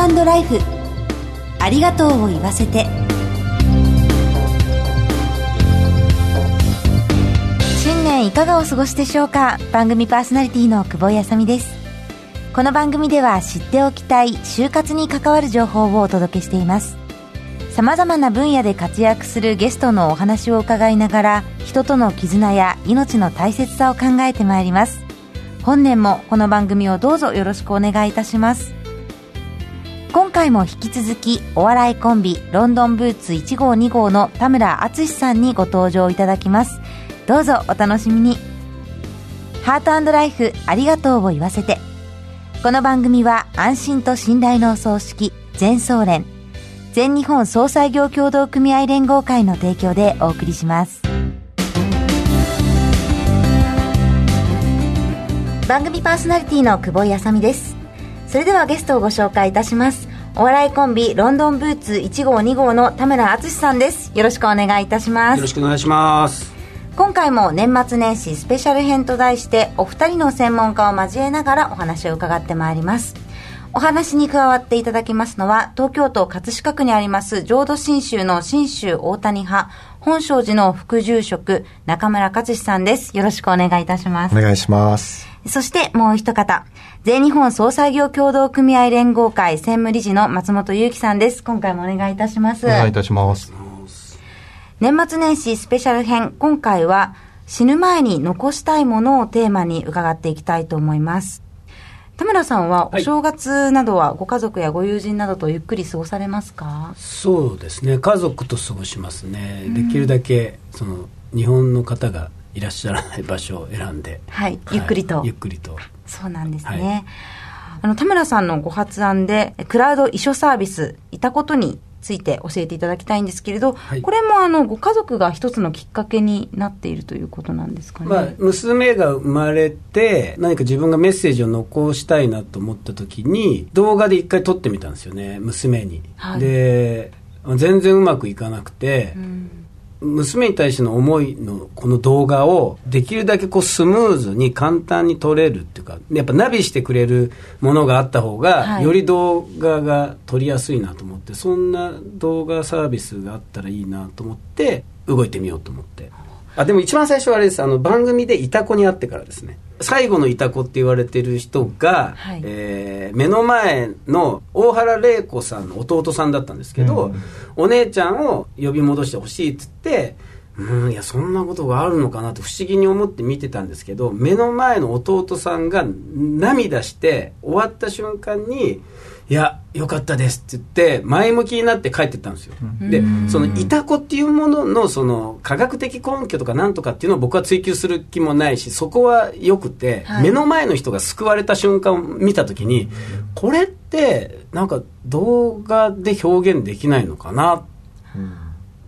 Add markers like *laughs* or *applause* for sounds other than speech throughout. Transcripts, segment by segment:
ートライフ。ありがとうを言わせて。新年いかがお過ごしでしょうか？番組パーソナリティの久保井あさみです。この番組では知っておきたい就活に関わる情報をお届けしています。さまざまな分野で活躍するゲストのお話を伺いながら人との絆や命の大切さを考えてまいります。本年もこの番組をどうぞよろしくお願いいたします。回も引き続きお笑いコンビロンドンブーツ1号2号の田村淳さんにご登場いただきます。どうぞお楽しみに。ハートライフありがとうを言わせて。この番組は安心と信頼のお葬式全総連全日本総裁業協同組合連合会の提供でお送りします。番組パーソナリティの久保井あさみです。それではゲストをご紹介いたします。お笑いコンビロンドンブーツ1号2号の田村淳さんですよろしくお願いいたしますよろしくお願いします今回も年末年始スペシャル編と題してお二人の専門家を交えながらお話を伺ってまいりますお話に加わっていただきますのは、東京都葛飾区にあります浄土真宗の真宗大谷派、本庄寺の副住職、中村勝さんです。よろしくお願いいたします。お願いします。そしてもう一方、全日本総裁業協同組合連合会専務理事の松本祐樹さんです。今回もお願いいたします。お願いいたします。年末年始スペシャル編、今回は死ぬ前に残したいものをテーマに伺っていきたいと思います。田村さんはお正月などはご家族やご友人などとゆっくり過ごされますか、そうですね。家族と過ごしますね、できるだけその日本の方がいらっしゃらない場所を選んで、はい、ゆっくりと、ゆっくりとそうなんですね、はい、あの田村さんのご発案でクラウド遺書サービスいたことについて教えていただきたいんですけれど、はい、これもあのご家族が一つのきっかけになっているということなんですかね、まあ、娘が生まれて何か自分がメッセージを残したいなと思った時に動画で一回撮ってみたんですよね娘に、はい、で全然うまくいかなくて、うん娘に対しての思いのこの動画をできるだけこうスムーズに簡単に撮れるっていうかやっぱナビしてくれるものがあった方が、より動画が撮りやすいなと思ってそんな動画サービスがあったらいいなと思って動いてみようと思って。あでも一番最初はあれです。あの番組でいた子に会ってからですね最後のいた子って言われてる人が、はい、えー、目の前の大原玲子さんの弟さんだったんですけど、うん、お姉ちゃんを呼び戻してほしいっつってうんいやそんなことがあるのかなと不思議に思って見てたんですけど目の前の弟さんが涙して終わった瞬間にいや、よかったですって言って、前向きになって帰ってったんですよ。で、そのいた子っていうものの、その科学的根拠とかなんとかっていうのを僕は追求する気もないし、そこはよくて、はい、目の前の人が救われた瞬間を見たときに、これって、なんか動画で表現できないのかな。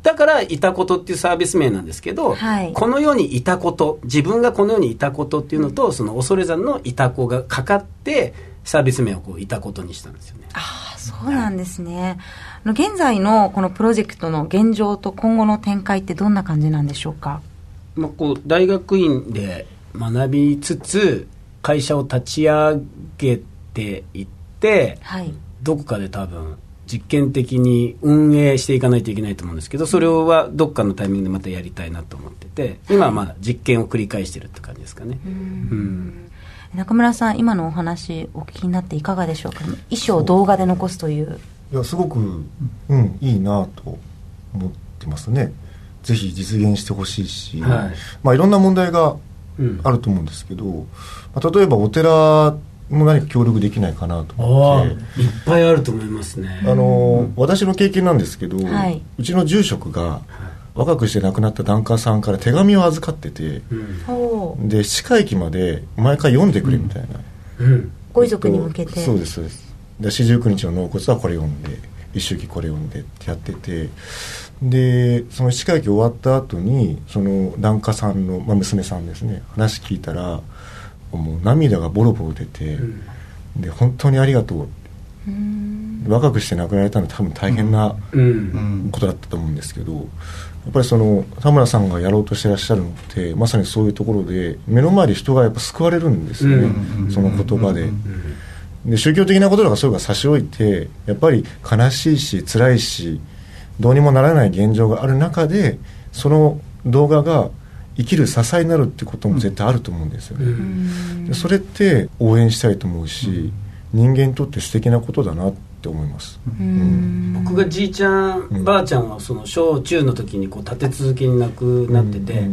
だから、いたことっていうサービス名なんですけど、はい、この世にいたこと、自分がこの世にいたことっていうのと、その恐山のいた子がかかって、サービス名をこういたことにしたんですよね。ああ、そうなんですね。はい、現在のこのプロジェクトの現状と今後の展開ってどんな感じなんでしょうか？まあ、こう大学院で学びつつ会社を立ち上げていって、はい、どこかで多分実験的に運営していかないといけないと思うんですけどそれはどっかのタイミングでまたやりたいなと思ってて今はまだ実験を繰り返してるって感じですかね。うん。中村さん今のお話お聞きになっていかがでしょうか？衣装を動画で残すという。いやすごくうんいいなと思ってますね。ぜひ実現してほしいし、はい。まあ、いろんな問題があると思うんですけど、うん、まあ、例えばお寺も何か協力できないかなと思って。いっぱいあると思いますね。あの、私の経験なんですけど、はい、うちの住職が、若くして亡くなった檀家さんから手紙を預かってて、うん、で歯科駅まで毎回読んでくれみたいな、うん、ご遺族に向けて。そうですそうです。で四十九日の納骨はこれ読んで一周忌これ読んでってやっててでその歯科駅終わった後にその檀家さんの、まあ、娘さんですね話聞いたらもう涙がボロボロ出て、うん、で本当にありがとう。って若くして亡くなられたのは多分大変なことだったと思うんですけど、やっぱりその田村さんがやろうとしてらっしゃるのってまさにそういうところで目の前で人がやっぱ救われるんですよね、その言葉で。で宗教的なこととかそういうのが差し置いてやっぱり悲しいし辛いしどうにもならない現状がある中でその動画が生きる支えになるってことも絶対あると思うんですよね、うん、それって応援したいと思うし、うん、人間にとって素敵なことだなって思います、うん、僕がじいちゃん、ばあちゃんはその小中の時にこう立て続けに亡くなってて、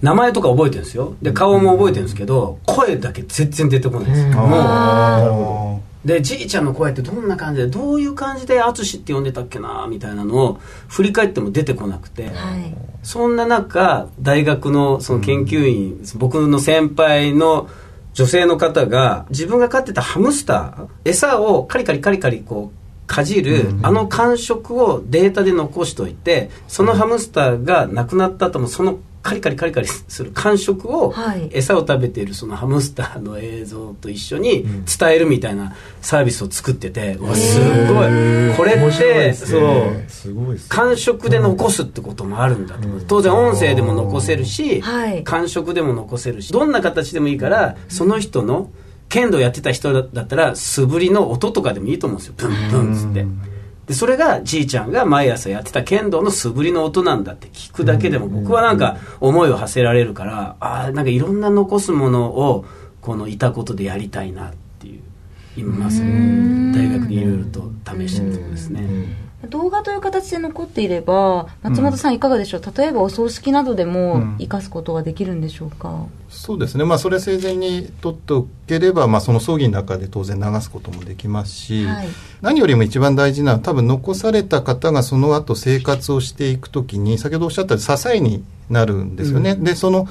名前とか覚えてるんですよ。で顔も覚えてるんですけど声だけ全然出てこないんですよ、もうでじいちゃんの声ってどんな感じでどういう感じで淳って呼んでたっけなみたいなのを振り返っても出てこなくて、はい、そんな中大学のその研究員、うん、僕の先輩の女性の方が自分が飼ってたハムスター餌をカリカリカリカリこうかじる、あの感触をデータで残しといてそのハムスターが亡くなった後もそのカリカリカリカリする感触を、餌を食べているそのハムスターの映像と一緒に伝えるみたいなサービスを作ってて、うわすごい。これってそう。感触で残すってこともあるんだと当然音声でも残せるし、感触でも残せるしどんな形でもいいからその人の剣道やってた人だったら素振りの音とかでもいいと思うんですよ。ブンブンっつって。でそれがじいちゃんが毎朝やってた剣道の素振りの音なんだって聞くだけでも僕はなんか思いを馳せられるからああなんかいろんな残すものをこのいたことでやりたいなっていう今まさに大学でいろいろと試してるところですね。動画という形で残っていれば松本さんいかがでしょう、うん、例えばお葬式などでも生かすことができるんでしょうか、うん、そうですね。まあそれ生前に取っておければ、まあ、その葬儀の中で当然流すこともできますし、はい、何よりも一番大事なのは多分残された方がその後生活をしていくときに先ほどおっしゃった支えになるんですよね、うん、でその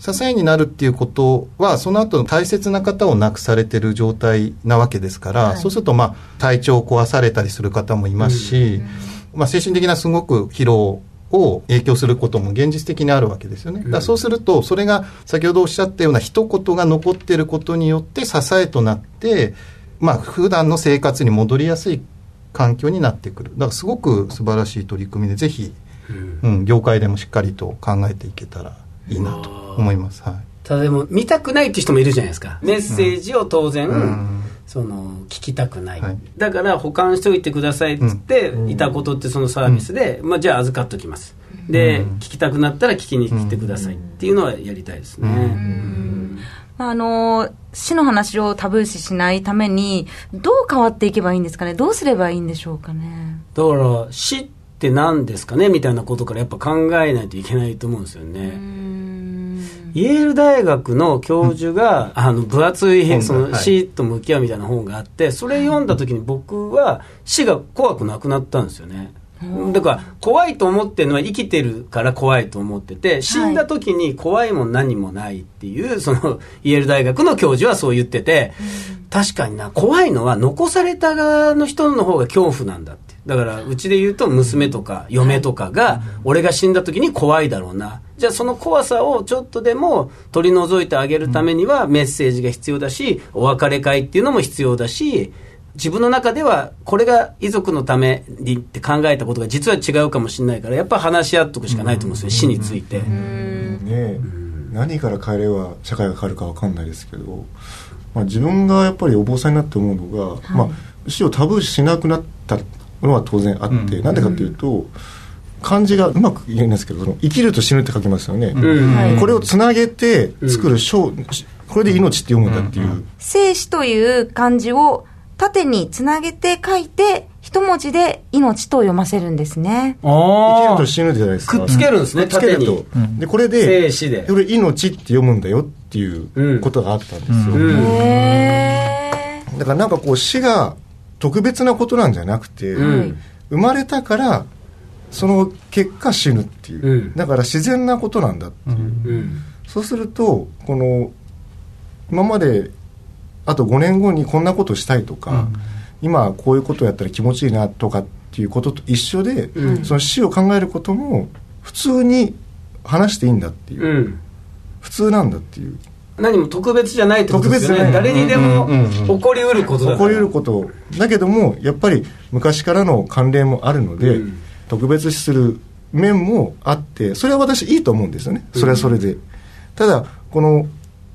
支えになるっていうことはその後の大切な方を亡くされてる状態なわけですから、はい、そうするとまあ体調を壊されたりする方もいますし、うん、まあ、精神的なすごく疲労を影響することも現実的にあるわけですよね。だそうすると、それが先ほどおっしゃったような一言が残っていることによって支えとなって、まあ普段の生活に戻りやすい環境になってくる。だからすごく素晴らしい取り組みで、ぜひ、うん、業界でもしっかりと考えていけたらいいなと思います。はい。ただでも見たくないっていう人もいるじゃないですか。メッセージを当然、うん。その聞きたくない、はい、だから保管しておいてくださいっつって、うん、いたことってそのサービスで、うん、まあ、じゃあ預かっときます。で、うん、聞きたくなったら聞きに来てくださいっていうのはやりたいですね、まあ、あの死の話をタブー視しないためにどう変わっていけばいいんですかね？どうすればいいんでしょうかね？だから死って何ですかねみたいなことからやっぱ考えないといけないと思うんですよね。イェール大学の教授が、あの分厚いその死と向き合うみたいな本があってそれ読んだ時に僕は死が怖くなくなったんですよね。だから怖いと思ってるのは生きてるから怖いと思ってて死んだ時に怖いも何もないっていうそのイェール大学の教授はそう言ってて確かにな怖いのは残された側の人の方が恐怖なんだってだからうちで言うと娘とか嫁とかが俺が死んだ時に怖いだろうな。じゃあその怖さをちょっとでも取り除いてあげるためにはメッセージが必要だしお別れ会っていうのも必要だし自分の中ではこれが遺族のためにって考えたことが実は違うかもしれないからやっぱ話し合っとくしかないと思うんですよ、死について。ね何から変えれば社会が変わるか分かんないですけど、まあ、自分がやっぱりお坊さんになって思うのが、はい、まあ、死をタブーしなくなったのは当然あって、うん、なんでかっていうと、漢字がうまく言えないんですけど生きると死ぬって書きますよね、うん、これをつなげて作る章、うん、これで命って読むんだっていう、生死という漢字を縦につなげて書いて、一文字で命と読ませるんですね。生きると死ぬじゃないですか。くっつけるんですね、縦に。で、これで、生死で。これ命って読むんだよっていうことがあったんですよ。うん、へだからなんかこう死が特別なことなんじゃなくて、うん、生まれたから、その結果死ぬっていう、うん、だから自然なことなんだっていう、そうするとこの今まであと5年後にこんなことしたいとか、うん、今こういうことをやったら気持ちいいなとかっていうことと一緒で、うん、その死を考えることも普通に話していいんだっていう、うん、普通なんだっていう何も特別じゃないってことですよね。誰にでも起こりうることだ起こりうること。だけどもやっぱり昔からの関連もあるので、特別視する面もあってそれは私いいと思うんですよね。それはそれで、ただこの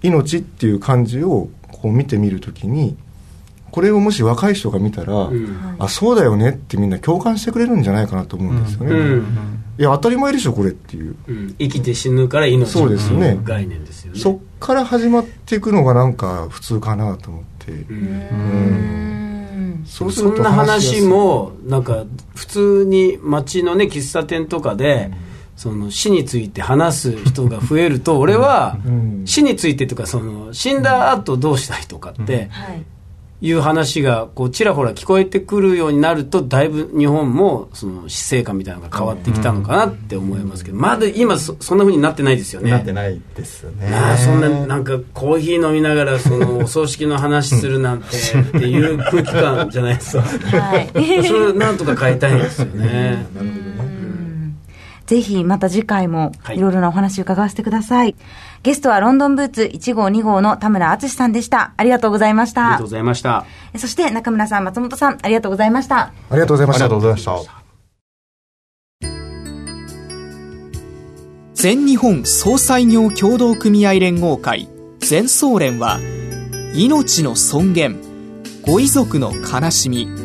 命っていう漢字をこう見てみるときにこれをもし若い人が見たら、うん、あそうだよねってみんな共感してくれるんじゃないかなと思うんですよね、うんうん、いや当たり前でしょこれっていう、生きて死ぬから命の概念ですよね。そっから始まっていくのがなんか普通かなと思って。うん。そうそんな話もなんか普通に街のね喫茶店とかで、その死について話す人が増えると俺は死についてとかその死んだ後どうしたいとかっていう話がこうちらほら聞こえてくるようになるとだいぶ日本もその死生観みたいなのが変わってきたのかなって思いますけどまだ今そそんなふうになってないですよね。なってないですね。あそんななんかコーヒー飲みながらそのお葬式の話するなんて *laughs* っていう空気感じゃないですか。はい。それなんとか変えたいんですよね。なるほどぜひまた次回もいろいろなお話を伺わせてください。はい、ゲストはロンドンブーツ1号2号の田村敦さんでした。ありがとうございました。ありがとうございました。そして中村さん、松本さん、ありがとうございました。ありがとうございました。ありがとうございました。全日本総裁業協同組合連合会全総連は命の尊厳ご遺族の悲しみ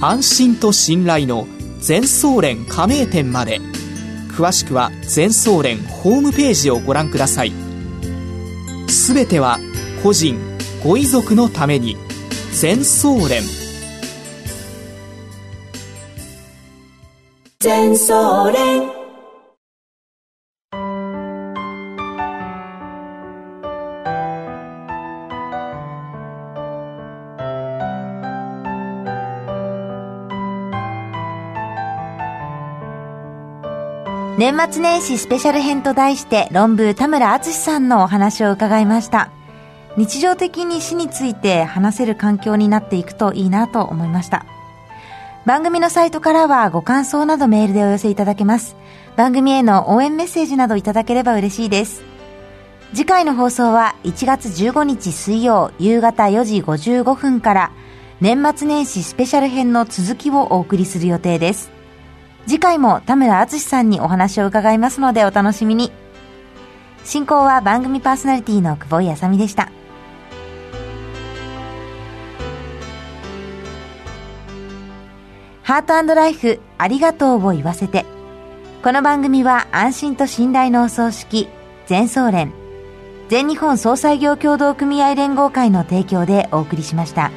安心と信頼の全総連加盟店まで。詳しくは全総連ホームページをご覧ください。すべては個人ご遺族のために。全総連。全総連。年末年始スペシャル編と題して論文田村敦さんのお話を伺いました。日常的に死について話せる環境になっていくといいなと思いました。番組のサイトからはご感想などメールでお寄せいただけます。番組への応援メッセージなどいただければ嬉しいです。次回の放送は1月15日水曜夕方4時55分から年末年始スペシャル編の続きをお送りする予定です。次回も田村敦さんにお話を伺いますのでお楽しみに。進行は番組パーソナリティの久保井あさみでした。ハートライフありがとうを言わせて。この番組は安心と信頼のお葬式、全総連、全日本総裁業協同組合連合会の提供でお送りしました。